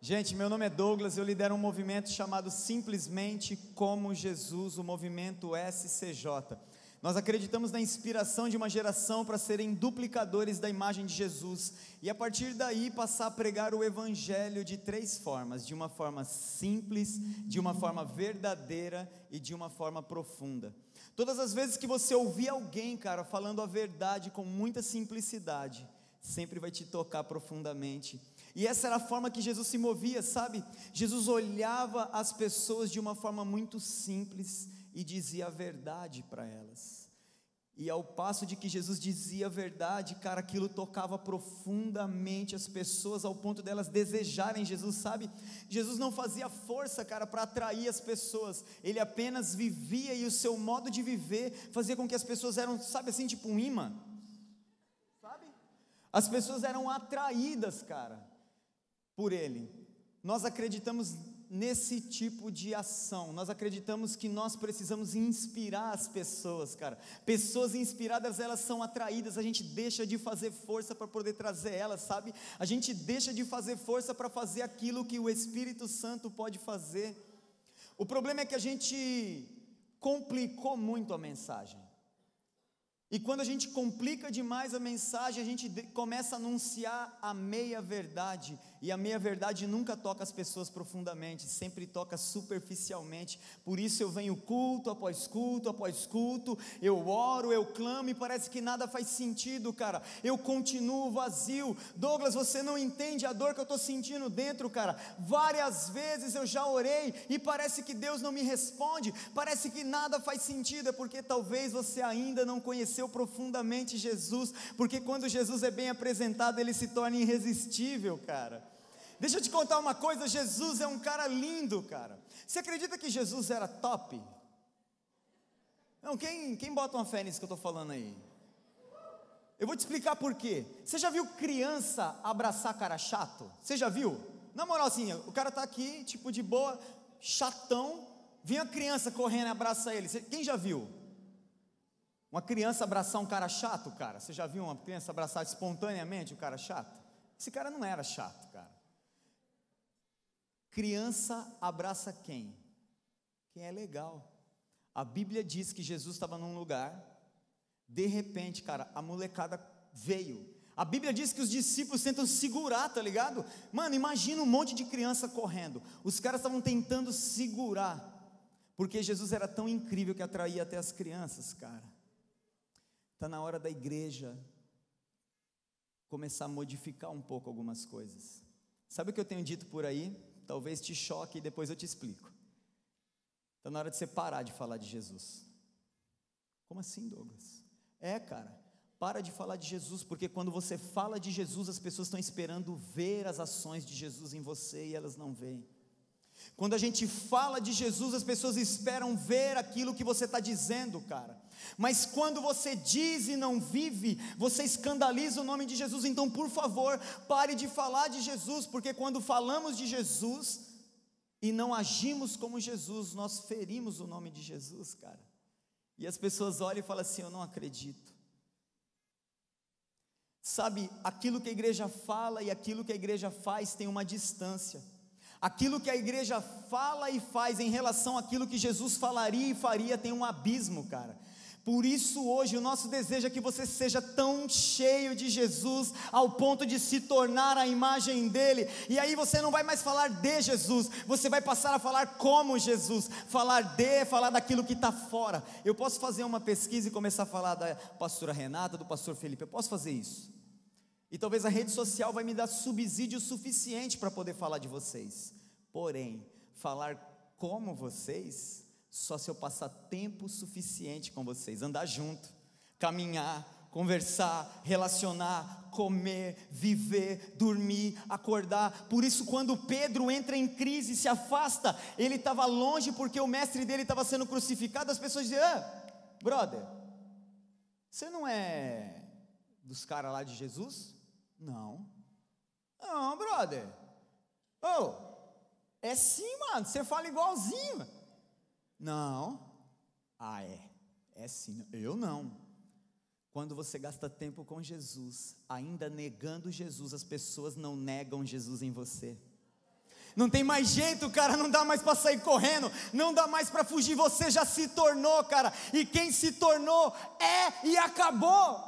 Gente, meu nome é Douglas, eu lidero um movimento chamado Simplesmente Como Jesus, o movimento SCJ. Nós acreditamos na inspiração de uma geração para serem duplicadores da imagem de Jesus e a partir daí passar a pregar o evangelho de três formas: de uma forma simples, de uma forma verdadeira e de uma forma profunda. Todas as vezes que você ouvir alguém, cara, falando a verdade com muita simplicidade, sempre vai te tocar profundamente e essa era a forma que Jesus se movia, sabe? Jesus olhava as pessoas de uma forma muito simples e dizia a verdade para elas. E ao passo de que Jesus dizia a verdade, cara, aquilo tocava profundamente as pessoas ao ponto delas desejarem Jesus, sabe? Jesus não fazia força, cara, para atrair as pessoas. Ele apenas vivia e o seu modo de viver fazia com que as pessoas eram, sabe assim, tipo um imã. Sabe? As pessoas eram atraídas, cara por Ele. Nós acreditamos nesse tipo de ação, nós acreditamos que nós precisamos inspirar as pessoas, cara. Pessoas inspiradas, elas são atraídas, a gente deixa de fazer força para poder trazer elas, sabe? A gente deixa de fazer força para fazer aquilo que o Espírito Santo pode fazer. O problema é que a gente complicou muito a mensagem. E quando a gente complica demais a mensagem, a gente começa a anunciar a meia verdade, e a meia verdade nunca toca as pessoas profundamente, sempre toca superficialmente. Por isso eu venho culto após culto após culto, eu oro, eu clamo e parece que nada faz sentido, cara. Eu continuo vazio. Douglas, você não entende a dor que eu estou sentindo dentro, cara. Várias vezes eu já orei e parece que Deus não me responde, parece que nada faz sentido, é porque talvez você ainda não conheceu profundamente Jesus, porque quando Jesus é bem apresentado, ele se torna irresistível, cara. Deixa eu te contar uma coisa: Jesus é um cara lindo, cara. Você acredita que Jesus era top? Não, quem, quem bota uma fé nisso que eu estou falando aí? Eu vou te explicar por quê. Você já viu criança abraçar cara chato? Você já viu? Na moral, assim, o cara tá aqui, tipo de boa, chatão, vem a criança correndo e abraça ele. Quem já viu? Uma criança abraçar um cara chato, cara? Você já viu uma criança abraçar espontaneamente um cara chato? Esse cara não era chato. Criança abraça quem? Quem é legal. A Bíblia diz que Jesus estava num lugar, de repente, cara, a molecada veio. A Bíblia diz que os discípulos tentam segurar, tá ligado? Mano, imagina um monte de criança correndo. Os caras estavam tentando segurar, porque Jesus era tão incrível que atraía até as crianças, cara. Está na hora da igreja começar a modificar um pouco algumas coisas. Sabe o que eu tenho dito por aí? Talvez te choque e depois eu te explico. Está na hora de você parar de falar de Jesus. Como assim, Douglas? É, cara, para de falar de Jesus, porque quando você fala de Jesus, as pessoas estão esperando ver as ações de Jesus em você e elas não veem. Quando a gente fala de Jesus, as pessoas esperam ver aquilo que você está dizendo, cara. Mas quando você diz e não vive, você escandaliza o nome de Jesus. Então, por favor, pare de falar de Jesus, porque quando falamos de Jesus e não agimos como Jesus, nós ferimos o nome de Jesus, cara. E as pessoas olham e falam assim: Eu não acredito. Sabe, aquilo que a igreja fala e aquilo que a igreja faz tem uma distância. Aquilo que a igreja fala e faz em relação àquilo que Jesus falaria e faria tem um abismo, cara. Por isso, hoje, o nosso desejo é que você seja tão cheio de Jesus, ao ponto de se tornar a imagem dele, e aí você não vai mais falar de Jesus, você vai passar a falar como Jesus, falar de, falar daquilo que está fora. Eu posso fazer uma pesquisa e começar a falar da pastora Renata, do pastor Felipe, eu posso fazer isso. E talvez a rede social vai me dar subsídio suficiente para poder falar de vocês. Porém, falar como vocês, só se eu passar tempo suficiente com vocês, andar junto, caminhar, conversar, relacionar, comer, viver, dormir, acordar. Por isso, quando Pedro entra em crise, se afasta, ele estava longe porque o mestre dele estava sendo crucificado. As pessoas dizem: ah, brother, você não é dos caras lá de Jesus? Não. Não, brother. Oh, é sim, mano. Você fala igualzinho. Não. Ah, é. É sim. Eu não. Quando você gasta tempo com Jesus, ainda negando Jesus, as pessoas não negam Jesus em você. Não tem mais jeito, cara, não dá mais para sair correndo, não dá mais para fugir, você já se tornou, cara. E quem se tornou é e acabou.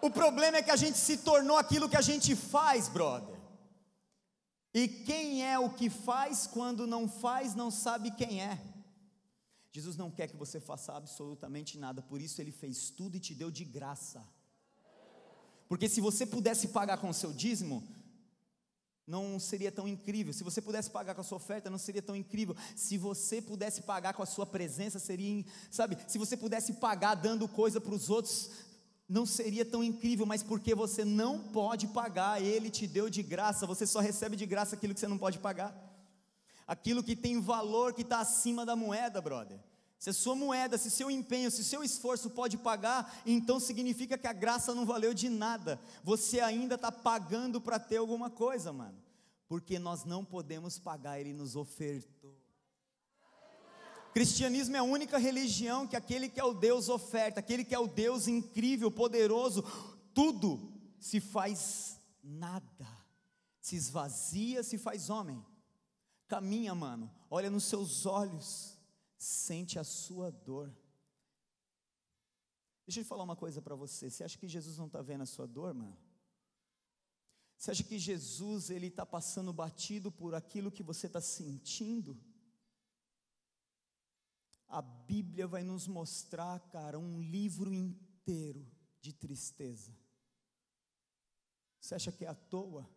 O problema é que a gente se tornou aquilo que a gente faz, brother. E quem é o que faz quando não faz, não sabe quem é. Jesus não quer que você faça absolutamente nada, por isso ele fez tudo e te deu de graça. Porque se você pudesse pagar com o seu dízimo, não seria tão incrível. Se você pudesse pagar com a sua oferta, não seria tão incrível. Se você pudesse pagar com a sua presença, seria, sabe? Se você pudesse pagar dando coisa para os outros, não seria tão incrível, mas porque você não pode pagar, ele te deu de graça, você só recebe de graça aquilo que você não pode pagar. Aquilo que tem valor que está acima da moeda, brother. Se a sua moeda, se seu empenho, se seu esforço pode pagar, então significa que a graça não valeu de nada. Você ainda está pagando para ter alguma coisa, mano. Porque nós não podemos pagar, Ele nos ofertou. Cristianismo é a única religião que aquele que é o Deus oferta, aquele que é o Deus incrível, poderoso, tudo se faz nada, se esvazia, se faz homem. Caminha, mano, olha nos seus olhos, sente a sua dor. Deixa eu falar uma coisa para você. Você acha que Jesus não está vendo a sua dor, mano? Você acha que Jesus ele está passando batido por aquilo que você está sentindo? A Bíblia vai nos mostrar, cara, um livro inteiro de tristeza. Você acha que é à toa?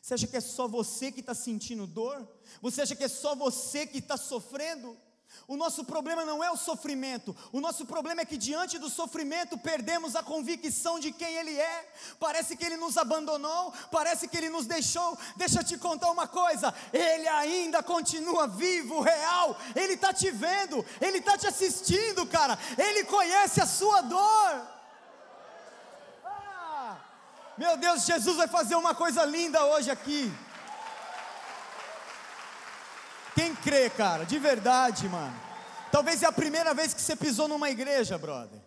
Você acha que é só você que está sentindo dor? Você acha que é só você que está sofrendo? O nosso problema não é o sofrimento, o nosso problema é que diante do sofrimento perdemos a convicção de quem Ele é. Parece que Ele nos abandonou, parece que Ele nos deixou. Deixa eu te contar uma coisa: Ele ainda continua vivo, real. Ele está te vendo, Ele está te assistindo, cara. Ele conhece a sua dor. Ah, meu Deus, Jesus vai fazer uma coisa linda hoje aqui. Quem crê, cara, de verdade, mano. Talvez é a primeira vez que você pisou numa igreja, brother.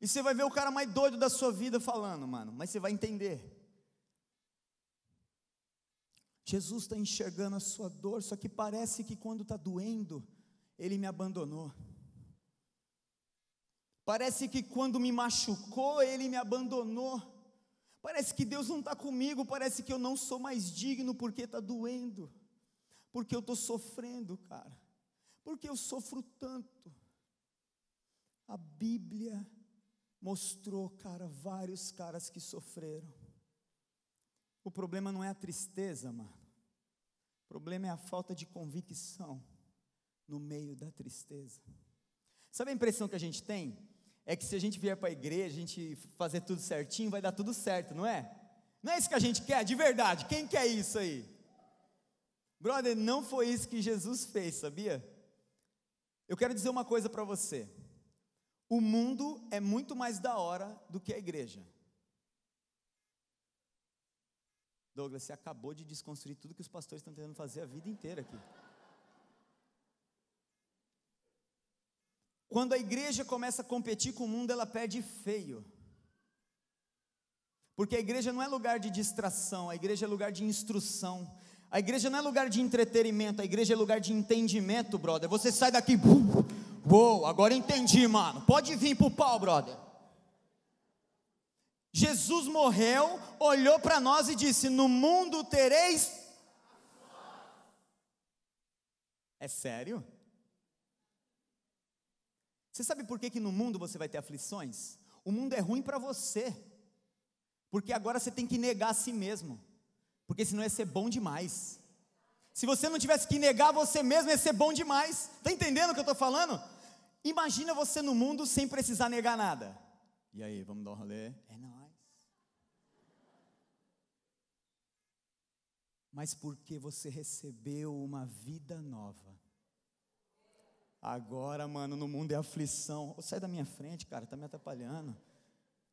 E você vai ver o cara mais doido da sua vida falando, mano. Mas você vai entender. Jesus está enxergando a sua dor, só que parece que quando está doendo, Ele me abandonou. Parece que quando me machucou, Ele me abandonou. Parece que Deus não está comigo, parece que eu não sou mais digno porque está doendo porque eu estou sofrendo, cara, porque eu sofro tanto. A Bíblia mostrou, cara, vários caras que sofreram. O problema não é a tristeza, mano. O problema é a falta de convicção no meio da tristeza. Sabe a impressão que a gente tem? É que se a gente vier para a igreja, a gente fazer tudo certinho, vai dar tudo certo, não é? Não é isso que a gente quer, de verdade. Quem quer isso aí? Brother, não foi isso que Jesus fez, sabia? Eu quero dizer uma coisa para você. O mundo é muito mais da hora do que a igreja. Douglas, você acabou de desconstruir tudo que os pastores estão tentando fazer a vida inteira aqui. Quando a igreja começa a competir com o mundo, ela perde feio. Porque a igreja não é lugar de distração, a igreja é lugar de instrução. A igreja não é lugar de entretenimento, a igreja é lugar de entendimento, brother. Você sai daqui, uou, agora entendi, mano. Pode vir pro pau, brother. Jesus morreu, olhou para nós e disse: No mundo tereis. É sério? Você sabe por que, que no mundo você vai ter aflições? O mundo é ruim para você, porque agora você tem que negar a si mesmo porque senão ia ser bom demais. Se você não tivesse que negar você mesmo, ia ser bom demais. Está entendendo o que eu estou falando? Imagina você no mundo sem precisar negar nada. E aí, vamos dar um rolê? É nóis. Mas porque você recebeu uma vida nova. Agora, mano, no mundo é aflição. Oh, sai da minha frente, cara, tá me atrapalhando.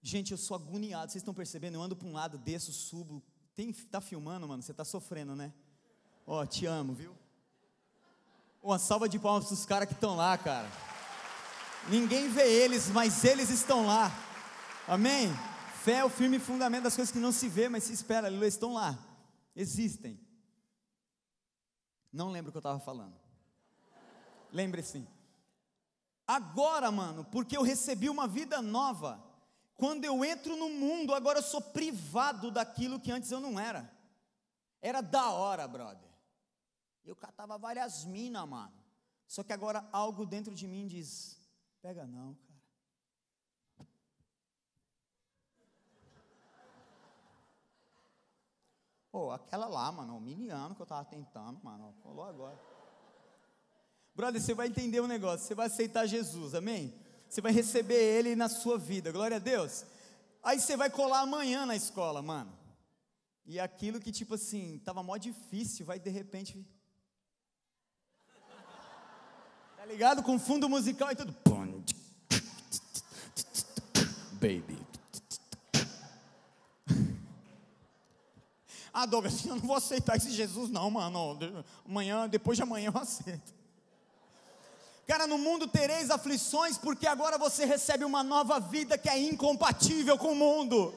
Gente, eu sou agoniado, vocês estão percebendo? Eu ando para um lado, desço, subo, tem, tá filmando, mano? Você tá sofrendo, né? Ó, te amo, viu? Uma salva de palmas para os caras que estão lá, cara. Ninguém vê eles, mas eles estão lá. Amém? Fé é o firme fundamento das coisas que não se vê, mas se espera. Eles estão lá. Existem. Não lembro o que eu estava falando. Lembre sim. Agora, mano, porque eu recebi uma vida nova. Quando eu entro no mundo, agora eu sou privado daquilo que antes eu não era. Era da hora, brother. Eu catava várias minas, mano. Só que agora algo dentro de mim diz: pega não, cara. Pô, aquela lá, mano, o miliano que eu tava tentando, mano, falou agora. Brother, você vai entender o um negócio, você vai aceitar Jesus, amém? Você vai receber Ele na sua vida, glória a Deus. Aí você vai colar amanhã na escola, mano. E aquilo que, tipo assim, tava mó difícil, vai de repente. Tá ligado? Com fundo musical e tudo. Baby. Ah, Douglas, eu não vou aceitar esse Jesus, não, mano. Amanhã, depois de amanhã eu aceito. Cara, no mundo tereis aflições, porque agora você recebe uma nova vida que é incompatível com o mundo.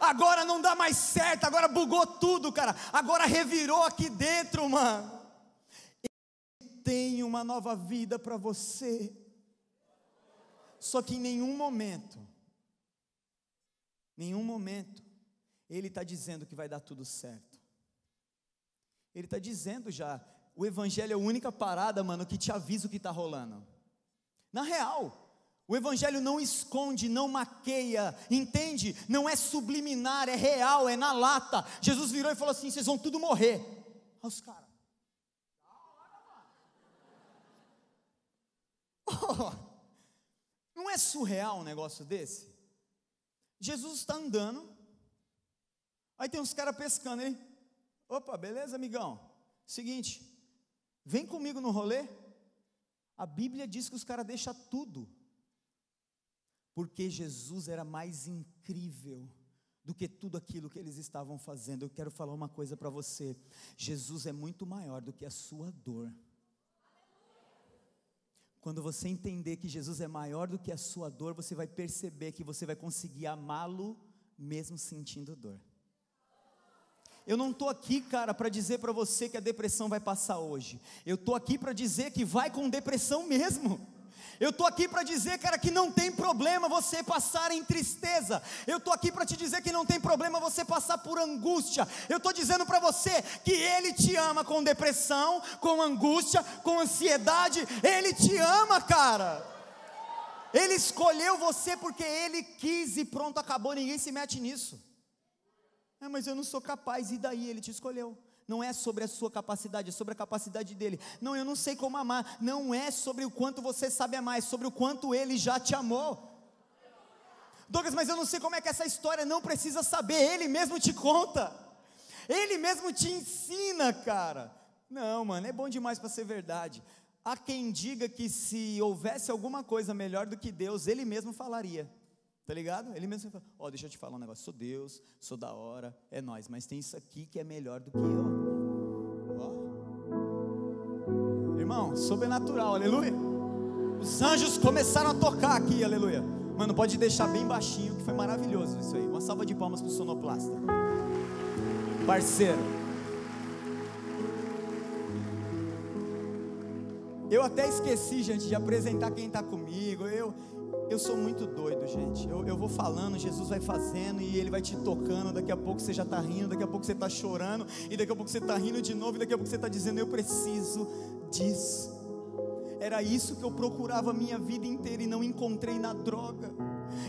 Agora não dá mais certo, agora bugou tudo, cara. Agora revirou aqui dentro, mano. Ele tem uma nova vida para você. Só que em nenhum momento, nenhum momento, ele está dizendo que vai dar tudo certo. Ele está dizendo já, o Evangelho é a única parada, mano, que te avisa o que está rolando. Na real, o Evangelho não esconde, não maqueia, entende? Não é subliminar, é real, é na lata. Jesus virou e falou assim: vocês vão tudo morrer. Olha os caras. Oh, não é surreal um negócio desse? Jesus está andando, Aí tem uns caras pescando, hein? Opa, beleza, amigão? Seguinte, vem comigo no rolê. A Bíblia diz que os caras deixam tudo. Porque Jesus era mais incrível do que tudo aquilo que eles estavam fazendo. Eu quero falar uma coisa para você: Jesus é muito maior do que a sua dor. Quando você entender que Jesus é maior do que a sua dor, você vai perceber que você vai conseguir amá-lo mesmo sentindo dor. Eu não estou aqui, cara, para dizer para você que a depressão vai passar hoje. Eu estou aqui para dizer que vai com depressão mesmo. Eu estou aqui para dizer, cara, que não tem problema você passar em tristeza. Eu estou aqui para te dizer que não tem problema você passar por angústia. Eu estou dizendo para você que Ele te ama com depressão, com angústia, com ansiedade. Ele te ama, cara. Ele escolheu você porque Ele quis e pronto, acabou. Ninguém se mete nisso. É, mas eu não sou capaz, e daí ele te escolheu. Não é sobre a sua capacidade, é sobre a capacidade dele. Não, eu não sei como amar. Não é sobre o quanto você sabe amar, é sobre o quanto ele já te amou. Douglas, mas eu não sei como é que essa história não precisa saber, ele mesmo te conta. Ele mesmo te ensina, cara. Não, mano, é bom demais para ser verdade. Há quem diga que se houvesse alguma coisa melhor do que Deus, ele mesmo falaria. Tá ligado? Ele mesmo fala: Ó, oh, deixa eu te falar um negócio. Sou Deus, sou da hora, é nós. Mas tem isso aqui que é melhor do que eu. Ó. Irmão, sobrenatural, aleluia. Os anjos começaram a tocar aqui, aleluia. Mano, pode deixar bem baixinho, que foi maravilhoso isso aí. Uma salva de palmas pro sonoplasta. Parceiro. Eu até esqueci, gente, de apresentar quem está comigo. Eu, eu sou muito doido, gente. Eu, eu vou falando, Jesus vai fazendo e Ele vai te tocando. Daqui a pouco você já está rindo, daqui a pouco você está chorando, e daqui a pouco você está rindo de novo, e daqui a pouco você está dizendo: Eu preciso disso. Era isso que eu procurava a minha vida inteira e não encontrei na droga,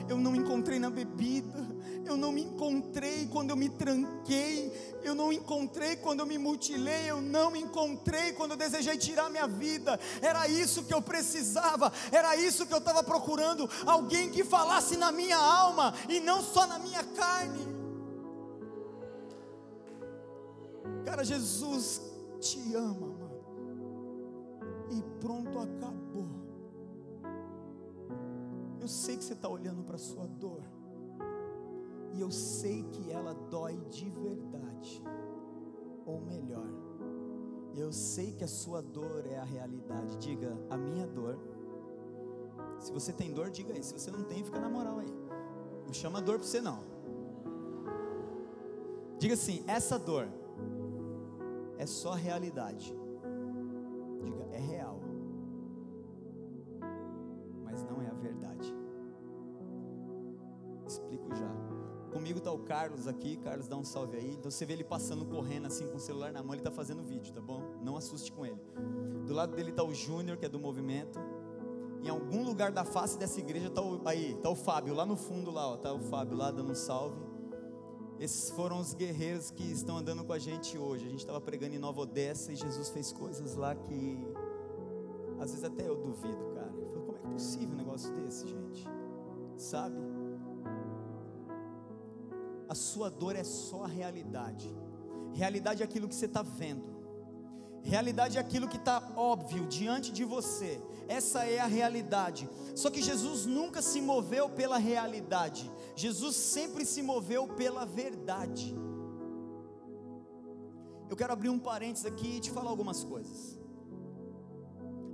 eu não encontrei na bebida, eu não me encontrei quando eu me tranquei, eu não encontrei quando eu me mutilei, eu não me encontrei quando eu desejei tirar minha vida. Era isso que eu precisava, era isso que eu estava procurando, alguém que falasse na minha alma e não só na minha carne. Cara, Jesus te ama, mano. E pronto, acabou. Eu sei que você está olhando para a sua dor e eu sei que ela dói de verdade, ou melhor, eu sei que a sua dor é a realidade. Diga, a minha dor. Se você tem dor, diga aí. Se você não tem, fica na moral aí. Não chama dor para você não. Diga assim: essa dor é só realidade. Diga, é real. Mas não é a verdade. Explico já. Comigo está o Carlos aqui, Carlos dá um salve aí. Então você vê ele passando correndo assim com o celular na mão, ele está fazendo vídeo, tá bom? Não assuste com ele. Do lado dele está o Júnior, que é do movimento. Em algum lugar da face dessa igreja está o, aí, tá o Fábio, lá no fundo lá, ó, tá o Fábio lá dando um salve. Esses foram os guerreiros que estão andando com a gente hoje. A gente estava pregando em Nova Odessa e Jesus fez coisas lá que às vezes até eu duvido, cara. Eu como é é possível um negócio desse, gente? Sabe? A sua dor é só a realidade. Realidade é aquilo que você está vendo. Realidade é aquilo que está óbvio diante de você. Essa é a realidade. Só que Jesus nunca se moveu pela realidade. Jesus sempre se moveu pela verdade. Eu quero abrir um parênteses aqui e te falar algumas coisas.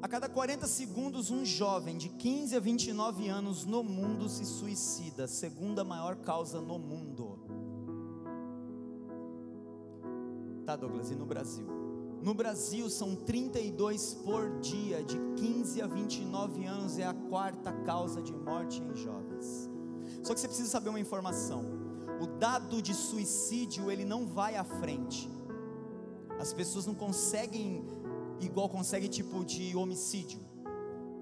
A cada 40 segundos, um jovem de 15 a 29 anos no mundo se suicida, segunda maior causa no mundo. Douglas, e no Brasil? No Brasil são 32 por dia, de 15 a 29 anos é a quarta causa de morte em jovens. Só que você precisa saber uma informação. O dado de suicídio, ele não vai à frente. As pessoas não conseguem igual consegue tipo de homicídio.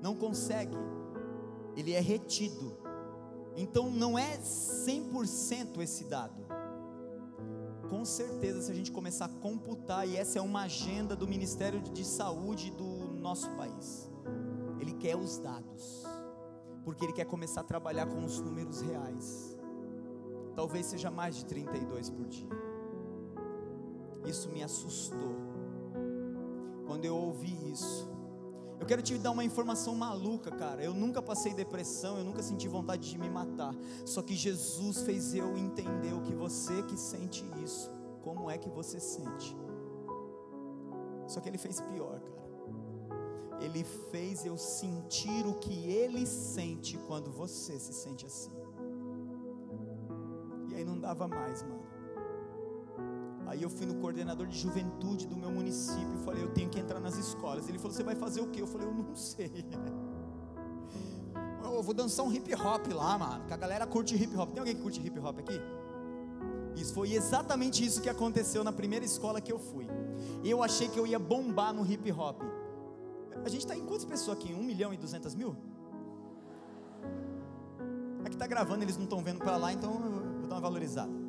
Não consegue. Ele é retido. Então não é 100% esse dado com certeza, se a gente começar a computar, e essa é uma agenda do Ministério de Saúde do nosso país, ele quer os dados, porque ele quer começar a trabalhar com os números reais. Talvez seja mais de 32 por dia. Isso me assustou. Quando eu ouvi isso, eu quero te dar uma informação maluca, cara. Eu nunca passei depressão, eu nunca senti vontade de me matar. Só que Jesus fez eu entender o que você que sente isso, como é que você sente. Só que ele fez pior, cara. Ele fez eu sentir o que ele sente quando você se sente assim. E aí não dava mais, mano. Aí eu fui no coordenador de juventude do meu município e falei, eu tenho que entrar nas escolas. Ele falou, você vai fazer o quê? Eu falei, eu não sei. Eu vou dançar um hip hop lá, mano. Que a galera curte hip hop. Tem alguém que curte hip hop aqui? Isso foi exatamente isso que aconteceu na primeira escola que eu fui. Eu achei que eu ia bombar no hip hop. A gente está em quantas pessoas aqui? Um milhão e duzentas mil? Aqui está gravando, eles não estão vendo para lá, então eu vou dar uma valorizada.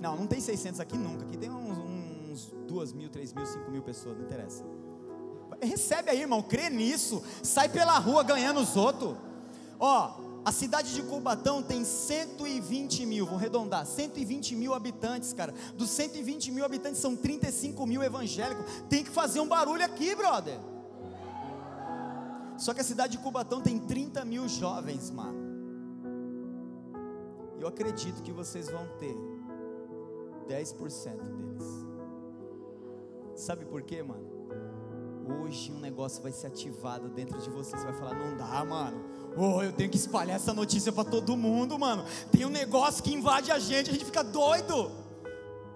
Não, não tem 600 aqui nunca. Aqui tem uns, uns 2 mil, 3 mil, 5 mil pessoas, não interessa. Recebe aí, irmão, crê nisso. Sai pela rua ganhando os outros. Ó, a cidade de Cubatão tem 120 mil, vou arredondar, 120 mil habitantes, cara. Dos 120 mil habitantes são 35 mil evangélicos. Tem que fazer um barulho aqui, brother. Só que a cidade de Cubatão tem 30 mil jovens, mano. Eu acredito que vocês vão ter 10% deles. Sabe por quê, mano? Hoje um negócio vai ser ativado dentro de você. Você vai falar: não dá, mano. Oh, eu tenho que espalhar essa notícia para todo mundo, mano. Tem um negócio que invade a gente, a gente fica doido.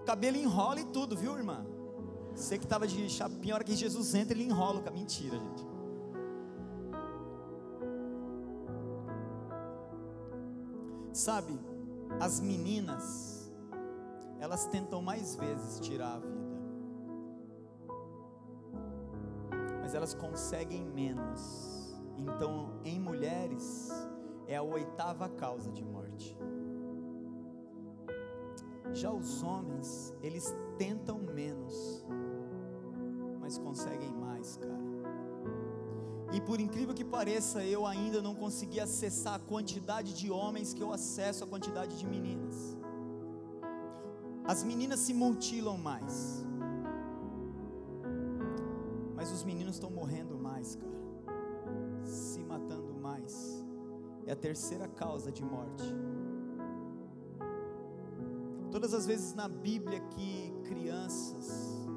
Cabelo enrola e tudo, viu, irmã? Você que estava de chapinha, a hora que Jesus entra, ele enrola. Mentira, gente. Sabe, as meninas elas tentam mais vezes tirar a vida, mas elas conseguem menos. Então, em mulheres, é a oitava causa de morte. Já os homens, eles tentam menos, mas conseguem mais, cara. E por incrível que pareça, eu ainda não consegui acessar a quantidade de homens que eu acesso a quantidade de meninas. As meninas se mutilam mais. Mas os meninos estão morrendo mais, cara. Se matando mais. É a terceira causa de morte. Todas as vezes na Bíblia que crianças,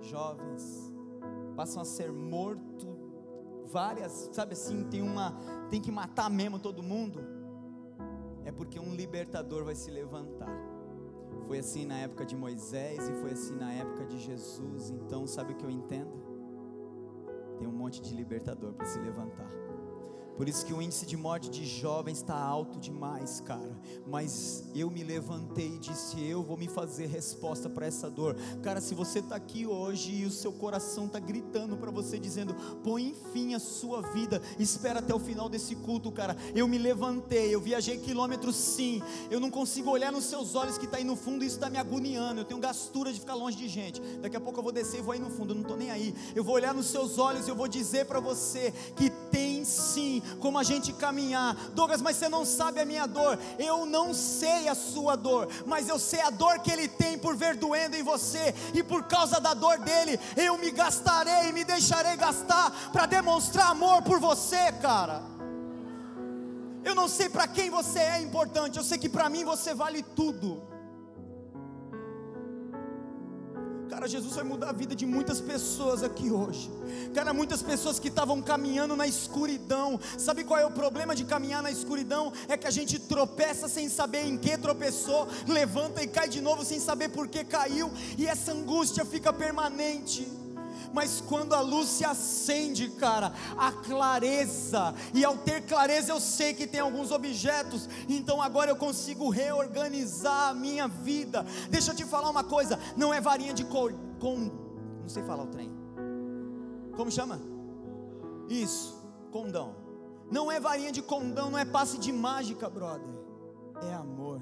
jovens, passam a ser mortos, várias, sabe assim, tem uma, tem que matar mesmo todo mundo, é porque um libertador vai se levantar Foi assim na época de Moisés e foi assim na época de Jesus. Então, sabe o que eu entendo? Tem um monte de libertador para se levantar. Por isso que o índice de morte de jovens está alto demais, cara. Mas eu me levantei e disse: Eu vou me fazer resposta para essa dor. Cara, se você está aqui hoje e o seu coração está gritando para você, dizendo: Põe fim à sua vida, espera até o final desse culto, cara. Eu me levantei, eu viajei quilômetros sim. Eu não consigo olhar nos seus olhos que está aí no fundo e isso está me agoniando. Eu tenho gastura de ficar longe de gente. Daqui a pouco eu vou descer e vou aí no fundo, eu não estou nem aí. Eu vou olhar nos seus olhos e eu vou dizer para você que tem sim como a gente caminhar. Douglas, mas você não sabe a minha dor. Eu não sei a sua dor, mas eu sei a dor que ele tem por ver doendo em você, e por causa da dor dele, eu me gastarei, me deixarei gastar para demonstrar amor por você, cara. Eu não sei para quem você é importante, eu sei que para mim você vale tudo. Cara, Jesus vai mudar a vida de muitas pessoas aqui hoje. Cara, muitas pessoas que estavam caminhando na escuridão. Sabe qual é o problema de caminhar na escuridão? É que a gente tropeça sem saber em que tropeçou, levanta e cai de novo sem saber por que caiu, e essa angústia fica permanente mas quando a luz se acende, cara, a clareza, e ao ter clareza eu sei que tem alguns objetos, então agora eu consigo reorganizar a minha vida. Deixa eu te falar uma coisa: não é varinha de cor, com, não sei falar o trem, como chama? Isso, condão. Não é varinha de condão, não é passe de mágica, brother. É amor.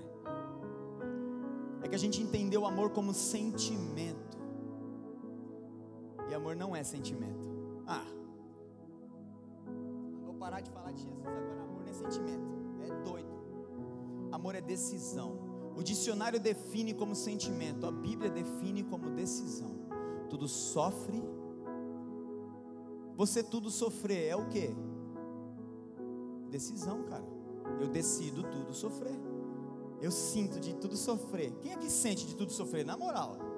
É que a gente entendeu o amor como sentimento. E amor não é sentimento. Ah, vou parar de falar de Jesus agora. Amor não é sentimento. É doido. Amor é decisão. O dicionário define como sentimento, a Bíblia define como decisão. Tudo sofre. Você tudo sofrer é o que? Decisão, cara. Eu decido tudo sofrer. Eu sinto de tudo sofrer. Quem é que sente de tudo sofrer? Na moral.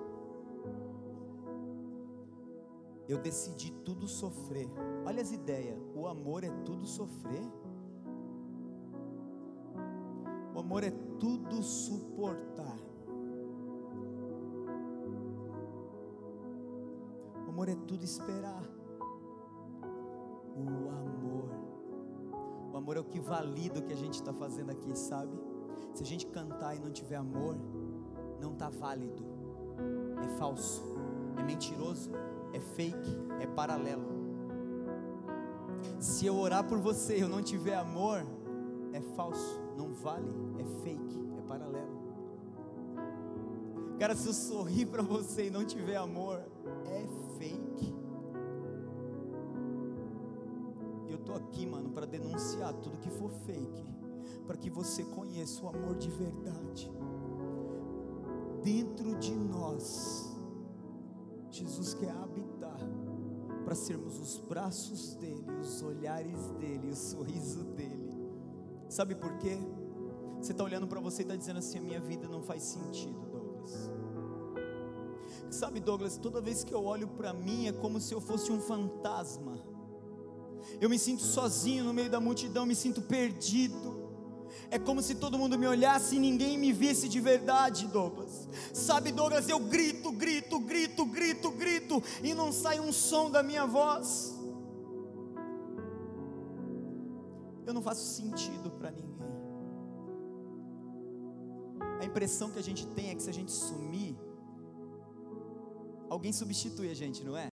Eu decidi tudo sofrer. Olha as ideias. O amor é tudo sofrer. O amor é tudo suportar. O amor é tudo esperar. O amor. O amor é o que valida o que a gente está fazendo aqui, sabe? Se a gente cantar e não tiver amor, não está válido. É falso. É mentiroso é fake, é paralelo. Se eu orar por você e eu não tiver amor, é falso, não vale, é fake, é paralelo. Cara, se eu sorrir para você e não tiver amor, é fake. E eu tô aqui, mano, para denunciar tudo que for fake, para que você conheça o amor de verdade. Dentro de nós Jesus quer habitar para sermos os braços dele, os olhares dele, o sorriso dele. Sabe por quê? Você está olhando para você e está dizendo assim: a minha vida não faz sentido, Douglas. Sabe, Douglas, toda vez que eu olho para mim é como se eu fosse um fantasma. Eu me sinto sozinho no meio da multidão, me sinto perdido. É como se todo mundo me olhasse e ninguém me visse de verdade, Douglas. Sabe, Douglas, eu grito, grito, grito, grito, grito e não sai um som da minha voz. Eu não faço sentido para ninguém. A impressão que a gente tem é que se a gente sumir, alguém substitui a gente, não é?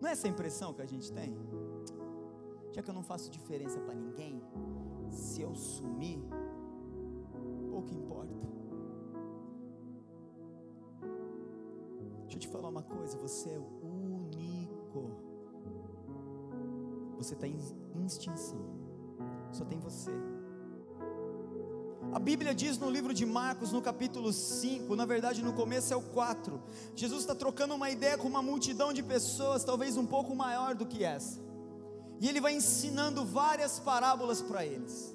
Não é essa a impressão que a gente tem? Já que eu não faço diferença para ninguém, se eu sumir, pouco importa. Deixa eu te falar uma coisa: você é único. Você está em extinção. Só tem você. A Bíblia diz no livro de Marcos, no capítulo 5, na verdade no começo é o 4. Jesus está trocando uma ideia com uma multidão de pessoas, talvez um pouco maior do que essa. E ele vai ensinando várias parábolas para eles.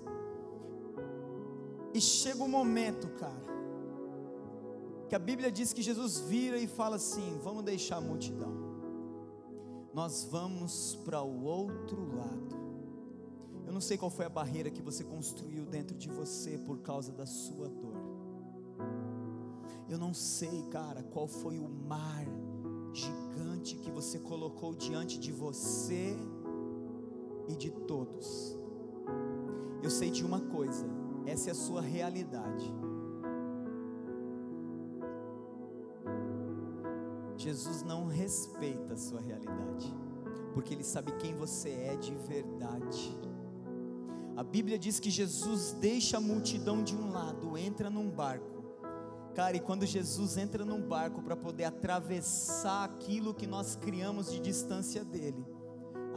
E chega um momento, cara, que a Bíblia diz que Jesus vira e fala assim: vamos deixar a multidão, nós vamos para o outro lado. Eu não sei qual foi a barreira que você construiu dentro de você por causa da sua dor. Eu não sei, cara, qual foi o mar gigante que você colocou diante de você e de todos. Eu sei de uma coisa, essa é a sua realidade. Jesus não respeita a sua realidade, porque Ele sabe quem você é de verdade. A Bíblia diz que Jesus deixa a multidão de um lado, entra num barco. Cara, e quando Jesus entra num barco para poder atravessar aquilo que nós criamos de distância dele,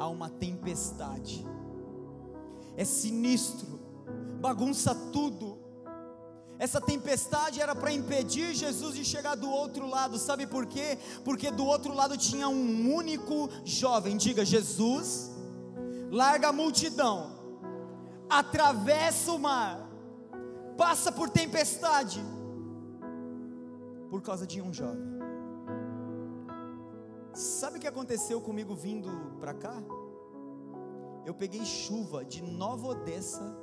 há uma tempestade. É sinistro, bagunça tudo. Essa tempestade era para impedir Jesus de chegar do outro lado, sabe por quê? Porque do outro lado tinha um único jovem. Diga, Jesus, larga a multidão, atravessa o mar, passa por tempestade, por causa de um jovem. Sabe o que aconteceu comigo vindo para cá? Eu peguei chuva de Nova Odessa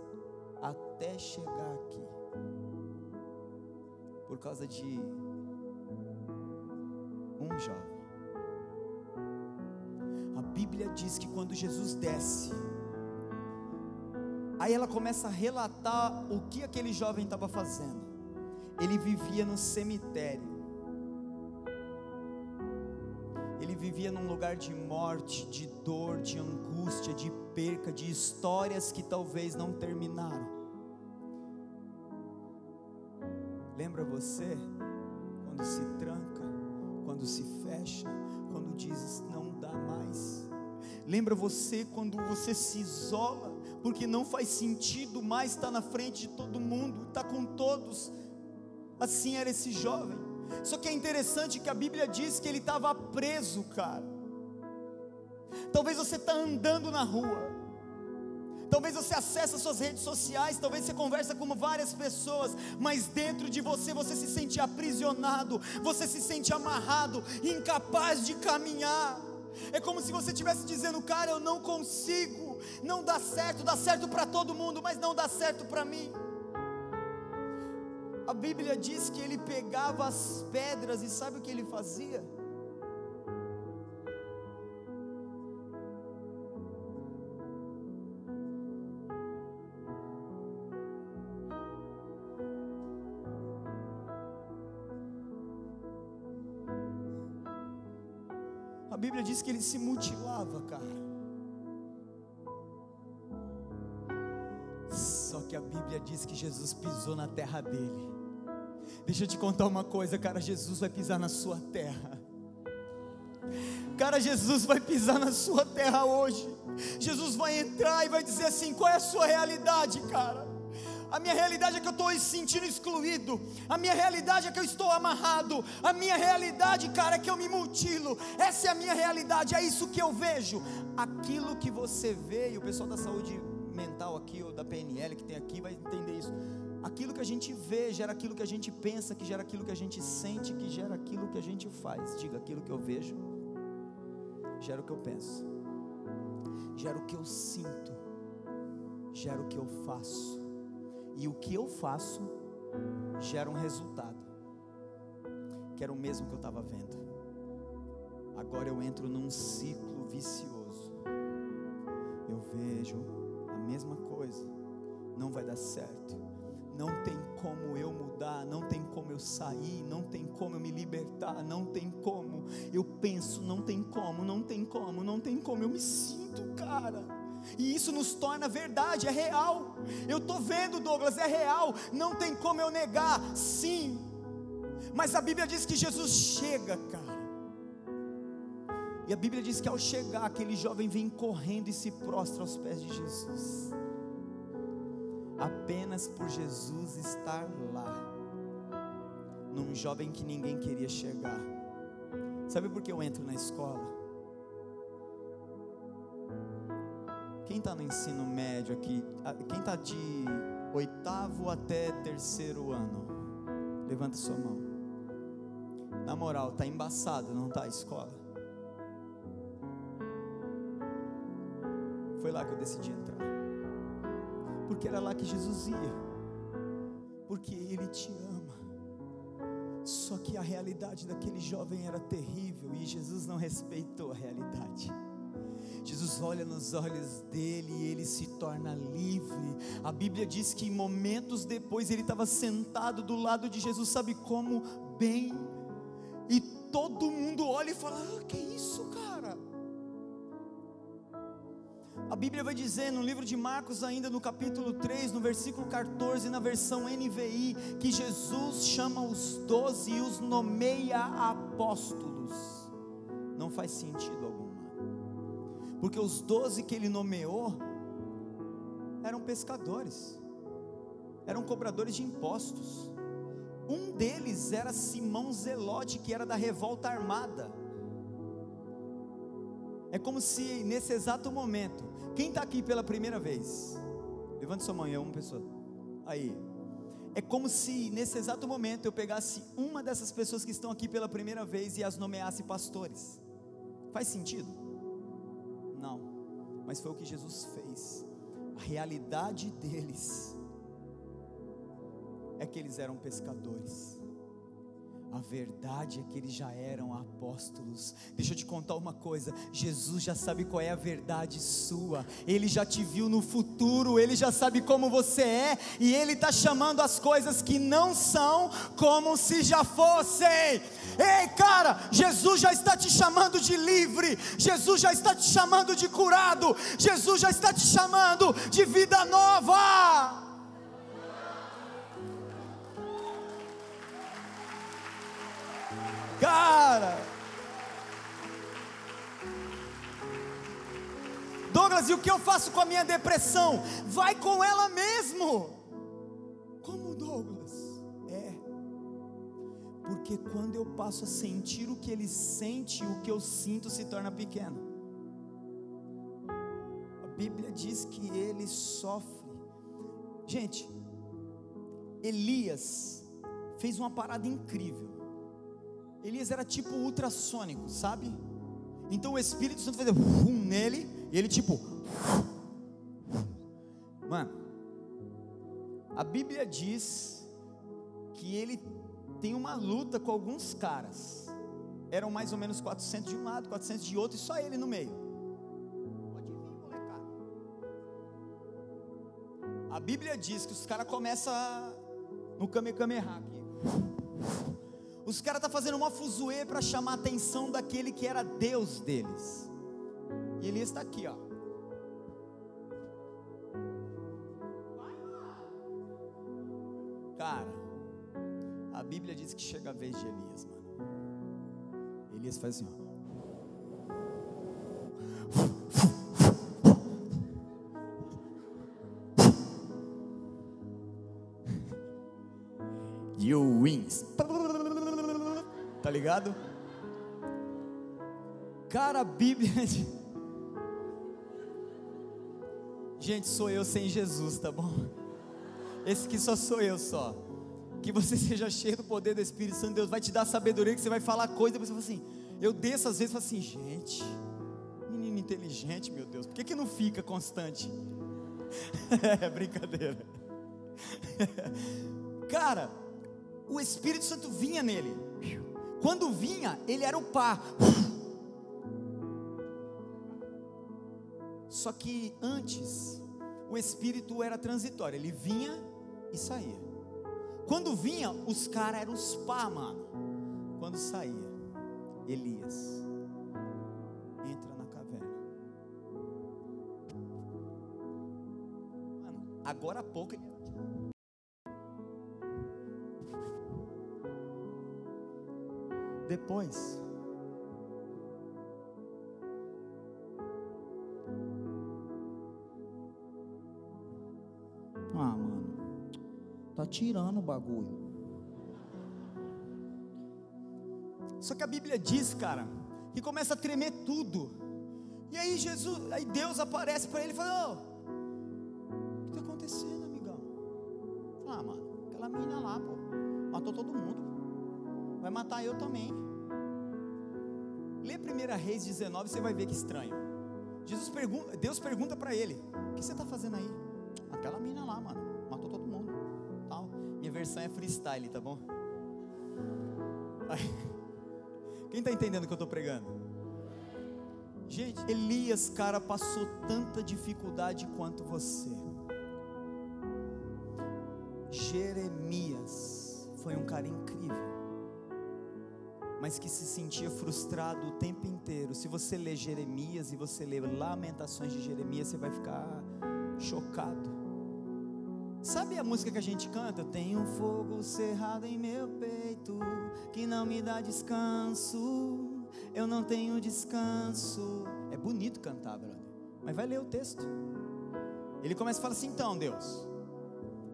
até chegar aqui por causa de um jovem. A Bíblia diz que quando Jesus desce, aí ela começa a relatar o que aquele jovem estava fazendo. Ele vivia no cemitério. Vivia num lugar de morte, de dor, de angústia, de perca, de histórias que talvez não terminaram. Lembra você quando se tranca, quando se fecha, quando diz não dá mais. Lembra você quando você se isola, porque não faz sentido mais estar na frente de todo mundo, estar com todos. Assim era esse jovem. Só que é interessante que a Bíblia diz que ele estava preso, cara. Talvez você está andando na rua, Talvez você acessa suas redes sociais, talvez você conversa com várias pessoas, mas dentro de você você se sente aprisionado, você se sente amarrado, incapaz de caminhar. É como se você estivesse dizendo, cara, eu não consigo, não dá certo, dá certo para todo mundo, mas não dá certo para mim. A Bíblia diz que ele pegava as pedras e sabe o que ele fazia? A Bíblia diz que ele se mutilava, cara. Só que a Bíblia diz que Jesus pisou na terra dele. Deixa eu te contar uma coisa, cara. Jesus vai pisar na sua terra. Cara, Jesus vai pisar na sua terra hoje. Jesus vai entrar e vai dizer assim: qual é a sua realidade, cara? A minha realidade é que eu estou sentindo excluído. A minha realidade é que eu estou amarrado. A minha realidade, cara, é que eu me mutilo. Essa é a minha realidade, é isso que eu vejo. Aquilo que você vê, e o pessoal da saúde mental aqui, ou da PNL que tem aqui, vai entender isso. Aquilo que a gente vê gera aquilo que a gente pensa, que gera aquilo que a gente sente, que gera aquilo que a gente faz. Diga aquilo que eu vejo, gera o que eu penso, gera o que eu sinto, gera o que eu faço e o que eu faço gera um resultado, que era o mesmo que eu estava vendo. Agora eu entro num ciclo vicioso. Eu vejo a mesma coisa, não vai dar certo. Não tem como eu mudar, não tem como eu sair, não tem como eu me libertar, não tem como. Eu penso, não tem como, não tem como, não tem como. Eu me sinto, cara e isso nos torna verdade, é real. Eu estou vendo, Douglas, é real, não tem como eu negar, sim. Mas a Bíblia diz que Jesus chega, cara. E a Bíblia diz que ao chegar, aquele jovem vem correndo e se prostra aos pés de Jesus. Apenas por Jesus estar lá, num jovem que ninguém queria chegar. Sabe por que eu entro na escola? Quem está no ensino médio aqui? Quem está de oitavo até terceiro ano? Levanta sua mão. Na moral, tá embaçado, não tá a escola? Foi lá que eu decidi entrar. Porque era lá que Jesus ia. Porque Ele te ama. Só que a realidade daquele jovem era terrível e Jesus não respeitou a realidade. Jesus olha nos olhos dele e ele se torna livre. A Bíblia diz que momentos depois ele estava sentado do lado de Jesus, sabe como? Bem. E todo mundo olha e fala: ah, Que isso, cara? A Bíblia vai dizer no livro de Marcos, ainda no capítulo 3, no versículo 14, na versão NVI, que Jesus chama os doze e os nomeia apóstolos. Não faz sentido alguma, porque os doze que ele nomeou eram pescadores, eram cobradores de impostos. Um deles era Simão Zelote, que era da revolta armada. É como se nesse exato momento, quem está aqui pela primeira vez? Levante sua mão, é uma pessoa. Aí. É como se nesse exato momento eu pegasse uma dessas pessoas que estão aqui pela primeira vez e as nomeasse pastores. Faz sentido? Não. Mas foi o que Jesus fez. A realidade deles é que eles eram pescadores. A verdade é que eles já eram apóstolos. Deixa eu te contar uma coisa: Jesus já sabe qual é a verdade sua, ele já te viu no futuro, ele já sabe como você é, e ele está chamando as coisas que não são como se já fossem. Ei, cara, Jesus já está te chamando de livre, Jesus já está te chamando de curado, Jesus já está te chamando de vida nova. Cara. Douglas, e o que eu faço com a minha depressão? Vai com ela mesmo. Como Douglas? É. Porque quando eu passo a sentir o que ele sente, o que eu sinto se torna pequeno. A Bíblia diz que ele sofre. Gente, Elias fez uma parada incrível. Elias era tipo ultrassônico, sabe? Então o Espírito Santo fazia um nele e ele tipo. Mano, a Bíblia diz que ele tem uma luta com alguns caras. Eram mais ou menos 400 de um lado, 400 de outro e só ele no meio. Pode vir, molecada. A Bíblia diz que os caras começam no Kamehameha aqui. Os caras tá fazendo uma fuzuê para chamar a atenção daquele que era Deus deles. E Elias está aqui, ó. Cara, a Bíblia diz que chega a vez de Elias, mano. Elias faz assim, ó. You wins tá ligado? Cara, a Bíblia. Gente, sou eu sem Jesus, tá bom? Esse aqui só sou eu só. Que você seja cheio do poder do Espírito Santo, Deus vai te dar sabedoria que você vai falar coisa, você fala assim. Eu desço às vezes e falo assim, gente, menino inteligente, meu Deus, por que, que não fica constante? é brincadeira. Cara, o Espírito Santo vinha nele. Quando vinha, ele era o pá. Só que antes, o espírito era transitório, ele vinha e saía. Quando vinha, os caras eram os pá, mano. Quando saía, Elias entra na caverna. Mano, agora há pouco depois. Ah, mano, tá tirando o bagulho. Só que a Bíblia diz, cara, que começa a tremer tudo. E aí Jesus, aí Deus aparece para ele e fala: oh, O que está acontecendo, amigão? Ah, mano, aquela menina lá, pô, matou todo mundo vai matar eu também. Lê 1 Reis 19, você vai ver que estranho. Jesus pergunta, Deus pergunta para ele: O que você está fazendo aí? Aquela mina lá, mano, matou todo mundo. Tal. Minha versão é freestyle, tá bom? Quem está entendendo o que eu estou pregando? Gente, Elias, cara, passou tanta dificuldade quanto você. Jeremias foi um cara incrível, mas que se sentia frustrado o tempo inteiro. Se você ler Jeremias e você ler Lamentações de Jeremias, você vai ficar chocado. Sabe a música que a gente canta? Tem um fogo cerrado em meu peito que não me dá descanso. Eu não tenho descanso. É bonito cantar, brother. Mas vai ler o texto. Ele começa a falar assim: então, Deus,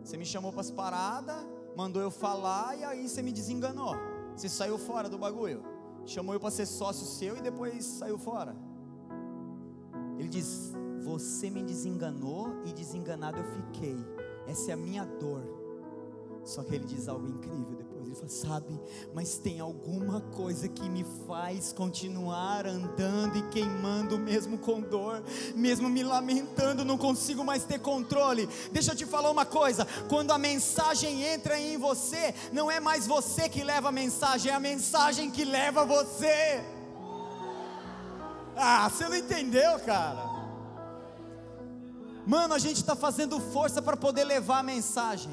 você me chamou para as paradas, mandou eu falar e aí você me desenganou. Você saiu fora do bagulho. Chamou eu para ser sócio seu e depois saiu fora. Ele diz: Você me desenganou e desenganado eu fiquei essa é a minha dor. Só que ele diz algo incrível depois. Ele fala: Sabe, mas tem alguma coisa que me faz continuar andando e queimando, mesmo com dor, mesmo me lamentando, não consigo mais ter controle. Deixa eu te falar uma coisa: quando a mensagem entra em você, não é mais você que leva a mensagem, é a mensagem que leva você. Ah, você não entendeu, cara? Mano, a gente está fazendo força para poder levar a mensagem.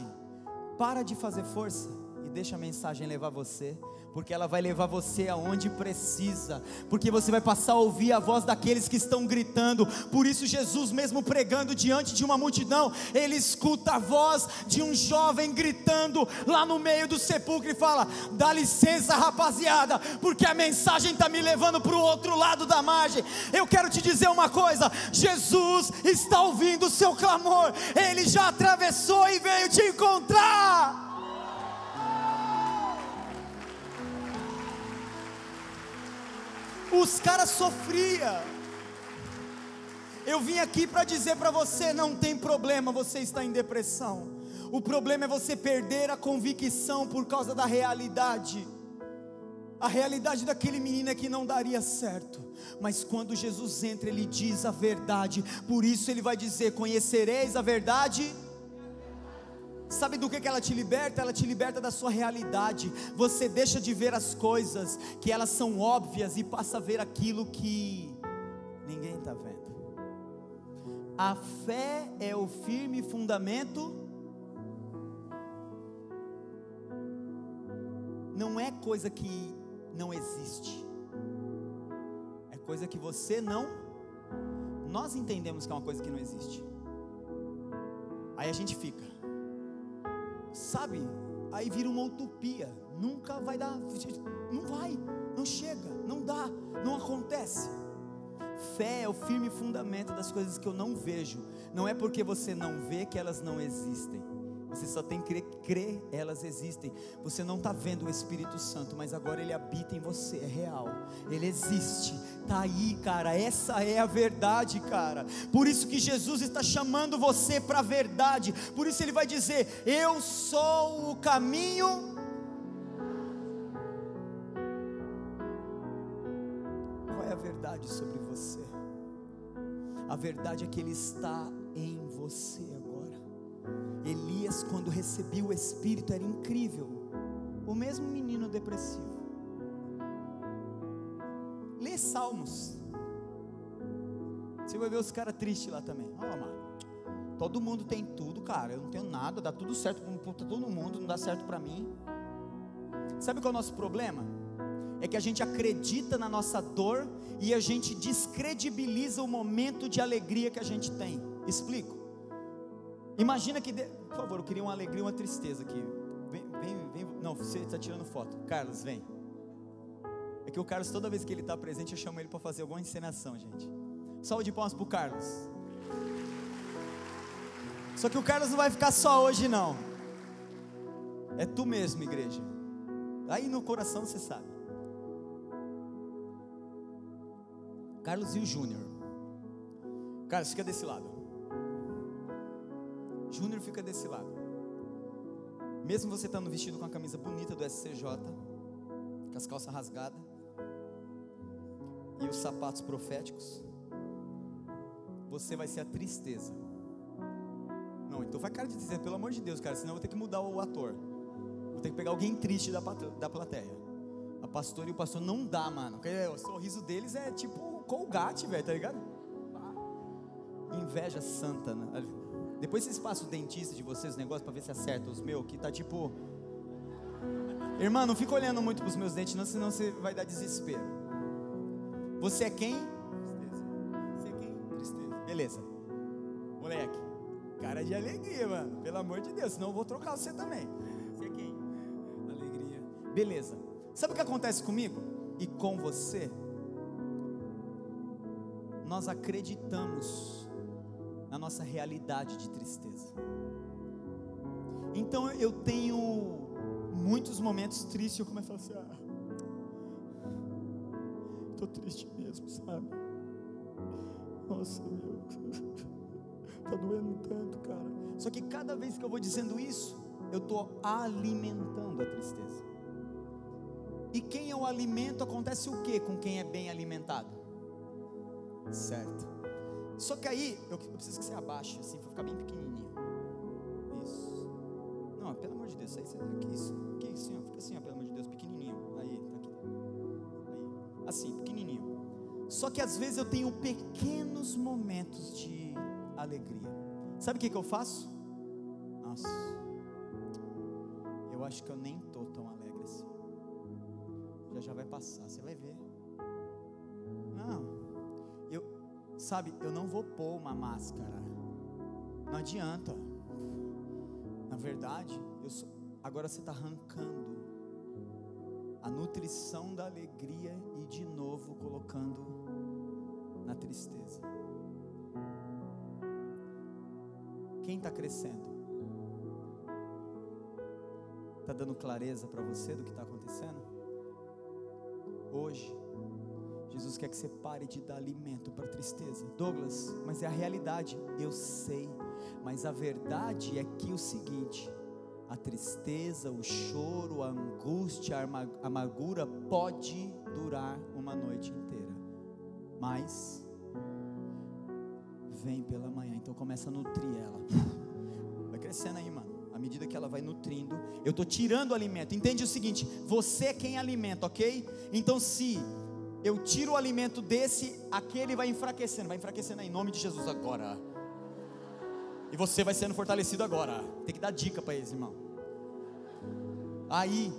Para de fazer força e deixa a mensagem levar você porque ela vai levar você aonde precisa, porque você vai passar a ouvir a voz daqueles que estão gritando. Por isso, Jesus, mesmo pregando diante de uma multidão, ele escuta a voz de um jovem gritando lá no meio do sepulcro e fala: Dá licença, rapaziada, porque a mensagem está me levando para o outro lado da margem. Eu quero te dizer uma coisa: Jesus está ouvindo o seu clamor, ele já atravessou e veio te encontrar. Os caras sofriam. Eu vim aqui para dizer para você: não tem problema, você está em depressão. O problema é você perder a convicção por causa da realidade. A realidade daquele menino é que não daria certo, mas quando Jesus entra, ele diz a verdade, por isso ele vai dizer: Conhecereis a verdade Sabe do que, que ela te liberta? Ela te liberta da sua realidade. Você deixa de ver as coisas que elas são óbvias e passa a ver aquilo que ninguém está vendo. A fé é o firme fundamento. Não é coisa que não existe. É coisa que você não. Nós entendemos que é uma coisa que não existe. Aí a gente fica sabe? Aí vira uma utopia, nunca vai dar, não vai, não chega, não dá, não acontece. Fé é o firme fundamento das coisas que eu não vejo, não é porque você não vê que elas não existem. Você só tem que crer, crer elas existem. Você não está vendo o Espírito Santo, mas agora ele habita em você, é real. Ele existe, está aí, cara. Essa é a verdade, cara. Por isso que Jesus está chamando você para a verdade. Por isso ele vai dizer: Eu sou o caminho. Qual é a verdade sobre você? A verdade é que Ele está em você Elias, quando recebeu o Espírito, era incrível. O mesmo menino depressivo. Lê Salmos. Você vai ver os caras tristes lá também. Olha lá. Todo mundo tem tudo, cara. Eu não tenho nada, dá tudo certo para todo mundo, não dá certo para mim. Sabe qual é o nosso problema? É que a gente acredita na nossa dor e a gente descredibiliza o momento de alegria que a gente tem. Explico. Imagina que, de... por favor, eu queria uma alegria, uma tristeza aqui. Vem, vem, vem. Não, você está tirando foto. Carlos, vem. É que o Carlos, toda vez que ele está presente, eu chamo ele para fazer alguma encenação, gente. Salve de palmas para o Carlos. Só que o Carlos não vai ficar só hoje, não. É tu mesmo, igreja. Aí no coração você sabe. Carlos e o Júnior. Carlos, fica desse lado. Júnior fica desse lado. Mesmo você estando vestido com a camisa bonita do SCJ, com as calças rasgadas e os sapatos proféticos, você vai ser a tristeza. Não, então vai cara de dizer, pelo amor de Deus, cara, senão eu vou ter que mudar o ator. Vou ter que pegar alguém triste da, da plateia. A pastora e o pastor não dá, mano. O sorriso deles é tipo colgate, velho, tá ligado? Inveja santa, né? Depois vocês passam o dentista de vocês, o negócio, pra ver se acerta os meus, que tá tipo. Irmã, não fica olhando muito pros meus dentes, não, senão você vai dar desespero. Você é quem? Tristeza. Você é quem? Tristeza. Beleza. Moleque. Cara de alegria, mano. Pelo amor de Deus, senão eu vou trocar você também. Você é quem? Alegria. Beleza. Sabe o que acontece comigo e com você? Nós acreditamos na nossa realidade de tristeza. Então eu tenho muitos momentos tristes, eu começo a falar assim, ah, tô triste mesmo, sabe? Nossa, meu, tá doendo tanto, cara. Só que cada vez que eu vou dizendo isso, eu tô alimentando a tristeza. E quem eu alimento acontece o que com quem é bem alimentado? Certo. Só que aí, eu, eu preciso que você abaixe, assim, para ficar bem pequenininho. Isso. Não, pelo amor de Deus, aí, aqui, isso, assim, ó, fica assim, ó, pelo amor de Deus, pequenininho. Aí, tá aqui. Aí, assim, pequenininho. Só que às vezes eu tenho pequenos momentos de alegria. Sabe o que, que eu faço? Nossa, eu acho que eu nem tô tão alegre assim. Já já vai passar, você vai ver. Não, Sabe, eu não vou pôr uma máscara. Não adianta. Na verdade, sou, agora você está arrancando a nutrição da alegria e de novo colocando na tristeza. Quem está crescendo? Está dando clareza para você do que está acontecendo? Hoje, Jesus quer que você pare de dar alimento para tristeza. Douglas, mas é a realidade. Eu sei, mas a verdade é que o seguinte: a tristeza, o choro, a angústia, a amargura pode durar uma noite inteira, mas vem pela manhã. Então começa a nutrir ela. Vai crescendo aí, mano. À medida que ela vai nutrindo, eu estou tirando o alimento. Entende o seguinte: você é quem alimenta, ok? Então se eu tiro o alimento desse, aquele vai enfraquecendo, vai enfraquecendo em nome de Jesus agora. E você vai sendo fortalecido agora. Tem que dar dica para eles, irmão. Aí,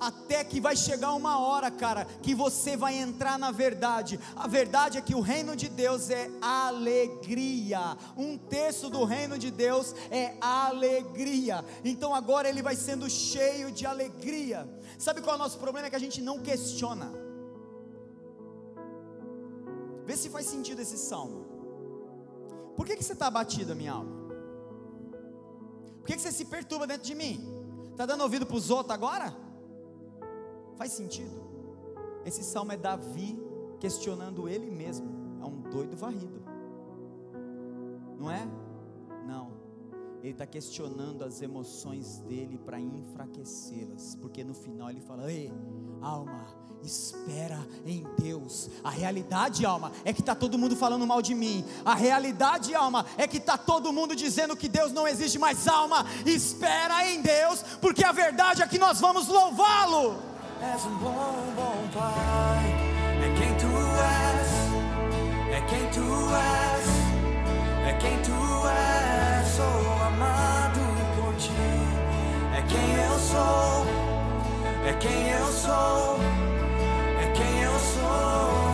até que vai chegar uma hora, cara, que você vai entrar na verdade. A verdade é que o reino de Deus é alegria. Um terço do reino de Deus é alegria. Então agora ele vai sendo cheio de alegria. Sabe qual é o nosso problema? É que a gente não questiona. Vê se faz sentido esse salmo. Por que, que você está abatido, minha alma? Por que, que você se perturba dentro de mim? Está dando ouvido para os outros agora? Faz sentido? Esse salmo é Davi questionando ele mesmo. É um doido varrido. Não é? Não. Ele está questionando as emoções dele para enfraquecê-las. Porque no final ele fala: Ei, alma, espera em Deus. A realidade, alma, é que está todo mundo falando mal de mim. A realidade, alma, é que está todo mundo dizendo que Deus não existe mais. Alma, espera em Deus, porque a verdade é que nós vamos louvá-lo. És um bom, bom Pai, é quem tu és, é quem tu és, é quem tu és. Sou amado por ti, é quem eu sou, é quem eu sou quem eu sou.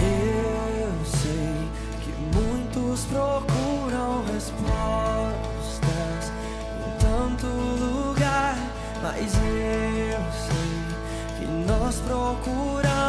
Eu sei que muitos procuram respostas em tanto lugar, mas eu sei que nós procuramos